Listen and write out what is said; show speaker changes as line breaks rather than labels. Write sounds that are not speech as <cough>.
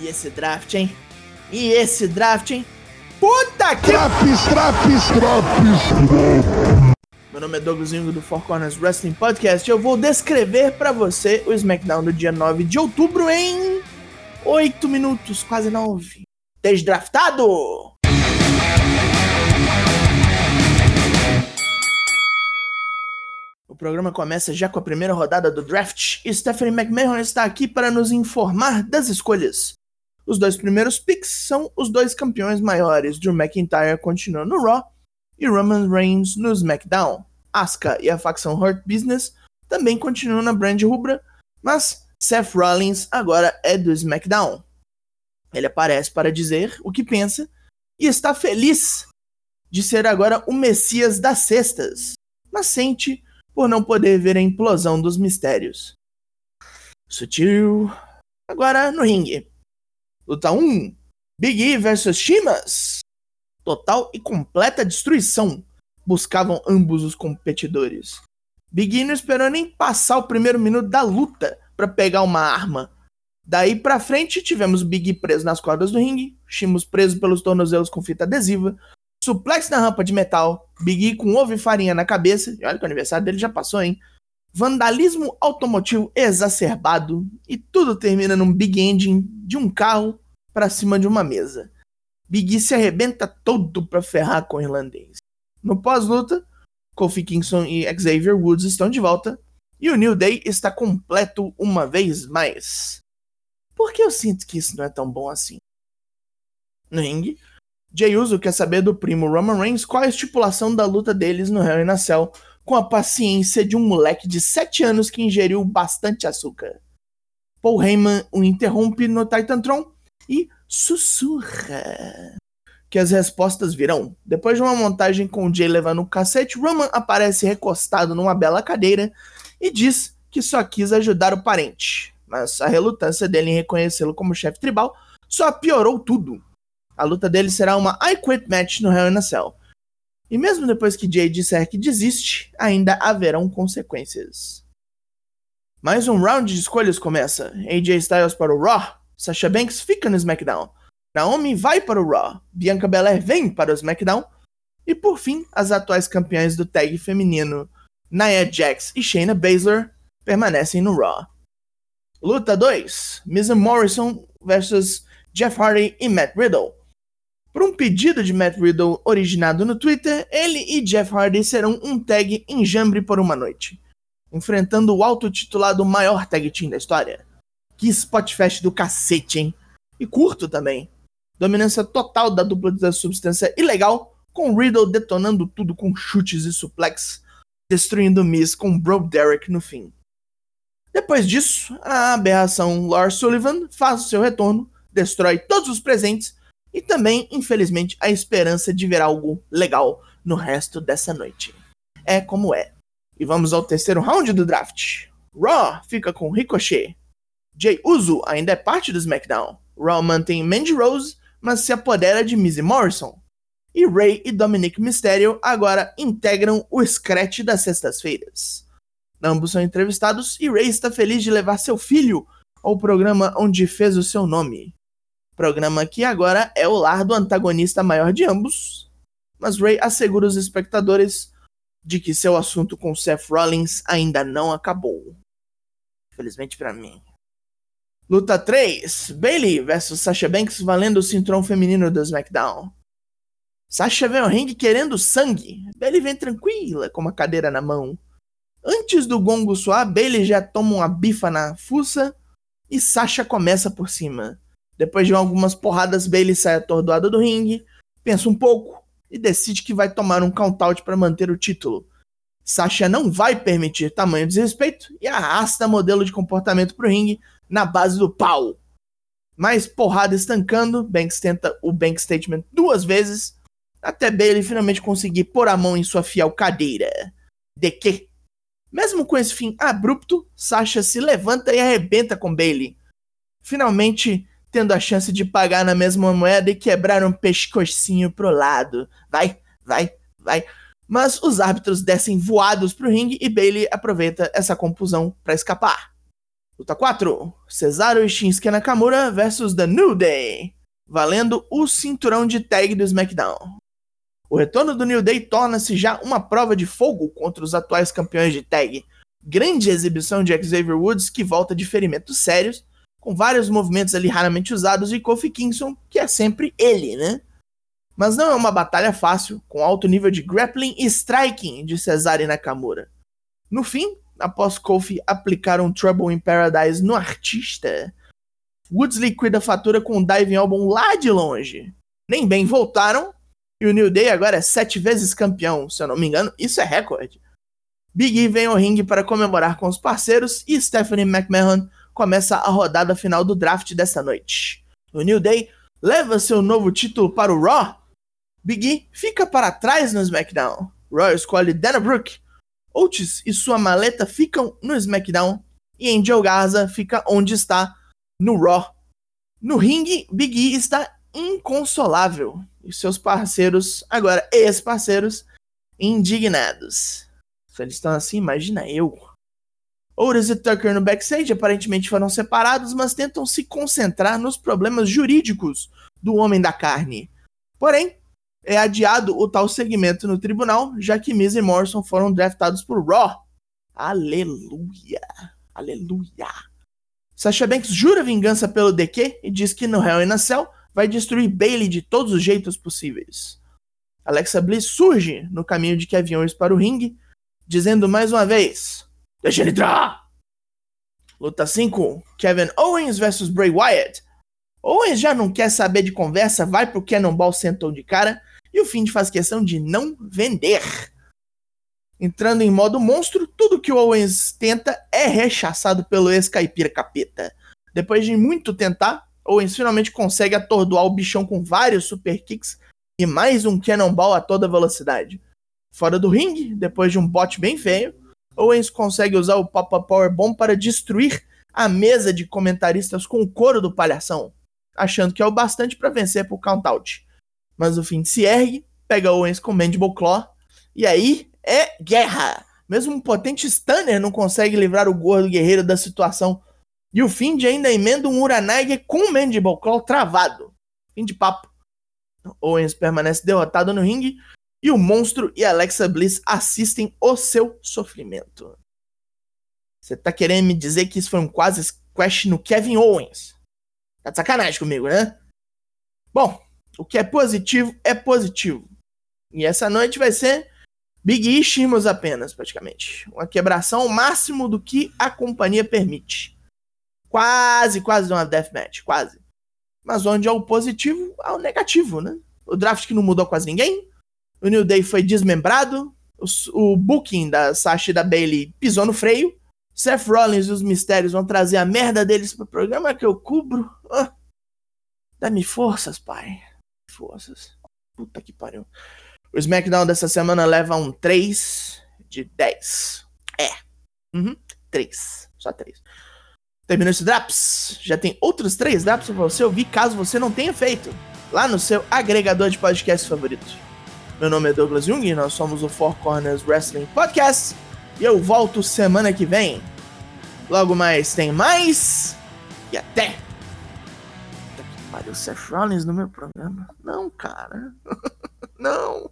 E esse draft, hein? E esse draft, hein? Puta que.
Traps, traps, traps.
Meu nome é Douglas Ingo do Four Corners Wrestling Podcast e eu vou descrever pra você o SmackDown do dia 9 de outubro em 8 minutos, quase 9. Desdraftado! O programa começa já com a primeira rodada do draft Stephanie McMahon está aqui para nos informar das escolhas. Os dois primeiros picks são os dois campeões maiores. Drew McIntyre continua no Raw e Roman Reigns no SmackDown. Asuka e a facção Hurt Business também continuam na brand rubra, mas Seth Rollins agora é do SmackDown. Ele aparece para dizer o que pensa e está feliz de ser agora o Messias das cestas, mas sente por não poder ver a implosão dos mistérios. Sutil. Agora no ringue. Luta 1: Big E vs Shimas. Total e completa destruição buscavam ambos os competidores. Big E não esperou nem passar o primeiro minuto da luta para pegar uma arma. Daí pra frente tivemos Big E preso nas cordas do ringue, Shimas preso pelos tornozelos com fita adesiva, suplex na rampa de metal, Big E com ovo e farinha na cabeça, e olha que o aniversário dele já passou, hein? Vandalismo automotivo exacerbado e tudo termina num big engine de um carro para cima de uma mesa. Big se arrebenta todo para ferrar com o irlandês. No pós-luta, Kofi Kingston e Xavier Woods estão de volta e o New Day está completo uma vez mais. Por que eu sinto que isso não é tão bom assim? No ringue, Jay Uso quer saber do primo Roman Reigns qual a estipulação da luta deles no Hell in a Cell com a paciência de um moleque de 7 anos que ingeriu bastante açúcar. Paul Heyman o interrompe no Titantron e sussurra que as respostas virão. Depois de uma montagem com o Jay levando o cacete, Roman aparece recostado numa bela cadeira e diz que só quis ajudar o parente. Mas a relutância dele em reconhecê-lo como chefe tribal só piorou tudo. A luta dele será uma I Quit match no Hell in a Cell. E mesmo depois que Jay disser que desiste, ainda haverão consequências. Mais um round de escolhas começa. AJ Styles para o Raw, Sasha Banks fica no SmackDown, Naomi vai para o Raw, Bianca Belair vem para o SmackDown, e por fim, as atuais campeãs do tag feminino, Nia Jax e Shayna Baszler, permanecem no Raw. Luta 2: Miz Morrison versus Jeff Hardy e Matt Riddle. Por um pedido de Matt Riddle originado no Twitter, ele e Jeff Hardy serão um tag enjambre por uma noite, enfrentando o auto-titulado maior tag team da história. Que spotfest do cacete, hein? E curto também. Dominância total da dupla da substância ilegal, com Riddle detonando tudo com chutes e suplex, destruindo Miz com Bro Derek no fim. Depois disso, a aberração Lars Sullivan faz o seu retorno, destrói todos os presentes e também, infelizmente, a esperança de ver algo legal no resto dessa noite. É como é. E vamos ao terceiro round do draft. Raw fica com Ricochet. Jay Uso ainda é parte do SmackDown. Raw mantém Mandy Rose, mas se apodera de Mizzy Morrison. E Ray e Dominic Mysterio agora integram o Scratch das sextas-feiras. Ambos são entrevistados e Ray está feliz de levar seu filho ao programa onde fez o seu nome. Programa que agora é o lar do antagonista maior de ambos, mas Ray assegura os espectadores de que seu assunto com Seth Rollins ainda não acabou. Felizmente para mim. Luta 3: Bailey vs Sasha Banks valendo o cinturão feminino do SmackDown. Sasha vem ao ringue querendo sangue. Bailey vem tranquila, com uma cadeira na mão. Antes do gongo soar, Bailey já toma uma bifa na fuça e Sasha começa por cima. Depois de algumas porradas, Bailey sai atordoada do ringue, pensa um pouco e decide que vai tomar um count-out para manter o título. Sasha não vai permitir tamanho desrespeito e arrasta modelo de comportamento pro ringue na base do pau. Mais porrada estancando, Banks tenta o Bank Statement duas vezes, até Bailey finalmente conseguir pôr a mão em sua fiel cadeira. De que? Mesmo com esse fim abrupto, Sasha se levanta e arrebenta com Bailey. Finalmente, tendo a chance de pagar na mesma moeda e quebrar um pescocinho pro lado. Vai, vai, vai. Mas os árbitros descem voados pro ringue e Bailey aproveita essa confusão para escapar. Luta 4: Cesaro e Shinsuke Nakamura versus The New Day, valendo o cinturão de tag do SmackDown. O retorno do New Day torna-se já uma prova de fogo contra os atuais campeões de tag. Grande exibição de Xavier Woods, que volta de ferimentos sérios, com vários movimentos ali raramente usados, e Kofi Kingston, que é sempre ele, né? Mas não é uma batalha fácil, com alto nível de grappling e striking de Cesaro e Nakamura. No fim, após Kofi aplicar um Trouble in Paradise no artista, Woods liquida a fatura com um diving elbow lá de longe. Nem bem voltaram, e o New Day agora é sete vezes campeão, se eu não me engano, isso é recorde. Big E vem ao ringue para comemorar com os parceiros e Stephanie McMahon começa a rodada final do draft dessa noite. O New Day leva seu novo título para o Raw. Big E fica para trás no SmackDown. Raw escolhe Dana Brooke. Oates e sua maleta ficam no SmackDown. E Angel Garza fica onde está, no Raw. No ringue, Big E está inconsolável e seus parceiros, agora ex-parceiros, indignados. Se eles estão assim, imagina eu. Otis e Tucker no backstage aparentemente foram separados, mas tentam se concentrar nos problemas jurídicos do Homem da Carne. Porém, é adiado o tal segmento no tribunal, já que Miz e Morrison foram draftados por Raw. Aleluia! Aleluia! Sasha Banks jura vingança pelo DQ e diz que no Hell in a Cell vai destruir Bailey de todos os jeitos possíveis. Alexa Bliss surge no caminho de Kevin Owens para o ringue, dizendo mais uma vez: Deixa ele entrar! Luta 5: Kevin Owens versus Bray Wyatt. Owens já não quer saber de conversa, vai pro Cannonball sentou de cara e o Fiend faz questão de não vender. Entrando em modo monstro, tudo que o Owens tenta é rechaçado pelo ex-caipira capeta. Depois de muito tentar, Owens finalmente consegue atordoar o bichão com vários super kicks e mais um cannonball a toda velocidade. Fora do ringue, depois de um bot bem feio, Owens consegue usar o Pop-Up Power Bomb para destruir a mesa de comentaristas com o couro do palhação, achando que é o bastante para vencer por countout. Mas o fim se ergue, pega Owens com Mandible Claw, e aí é guerra! Mesmo um potente stunner não consegue livrar o gordo guerreiro da situação e o Find ainda emenda um Uranage com o Mandible Claw travado. Fim de papo. Owens permanece derrotado no ringue e o monstro e Alexa Bliss assistem o seu sofrimento. Você tá querendo me dizer que isso foi um quase squash no Kevin Owens? Tá de sacanagem comigo, né? Bom, o que é positivo é positivo. E essa noite vai ser Big E apenas, praticamente. Uma quebração ao máximo do que a companhia permite. Quase, quase uma deathmatch, quase. Mas onde é o positivo, há o negativo, né? O draft que não mudou quase ninguém. O New Day foi desmembrado. O, o booking da Sasha e da Bailey pisou no freio. Seth Rollins e os mistérios vão trazer a merda deles pro programa que eu cubro. Ah, Dá-me forças, pai. Forças. Puta que pariu. O SmackDown dessa semana leva um 3 de 10. É. Uhum. 3. Só 3. Terminou esse Drops? Já tem outros três Drops pra você ouvir caso você não tenha feito. Lá no seu agregador de podcast favorito. Meu nome é Douglas Jung e nós somos o Four Corners Wrestling Podcast. E eu volto semana que vem. Logo mais tem mais. E até! Pariu, Seth Rollins no meu programa. Não, cara. <laughs> não.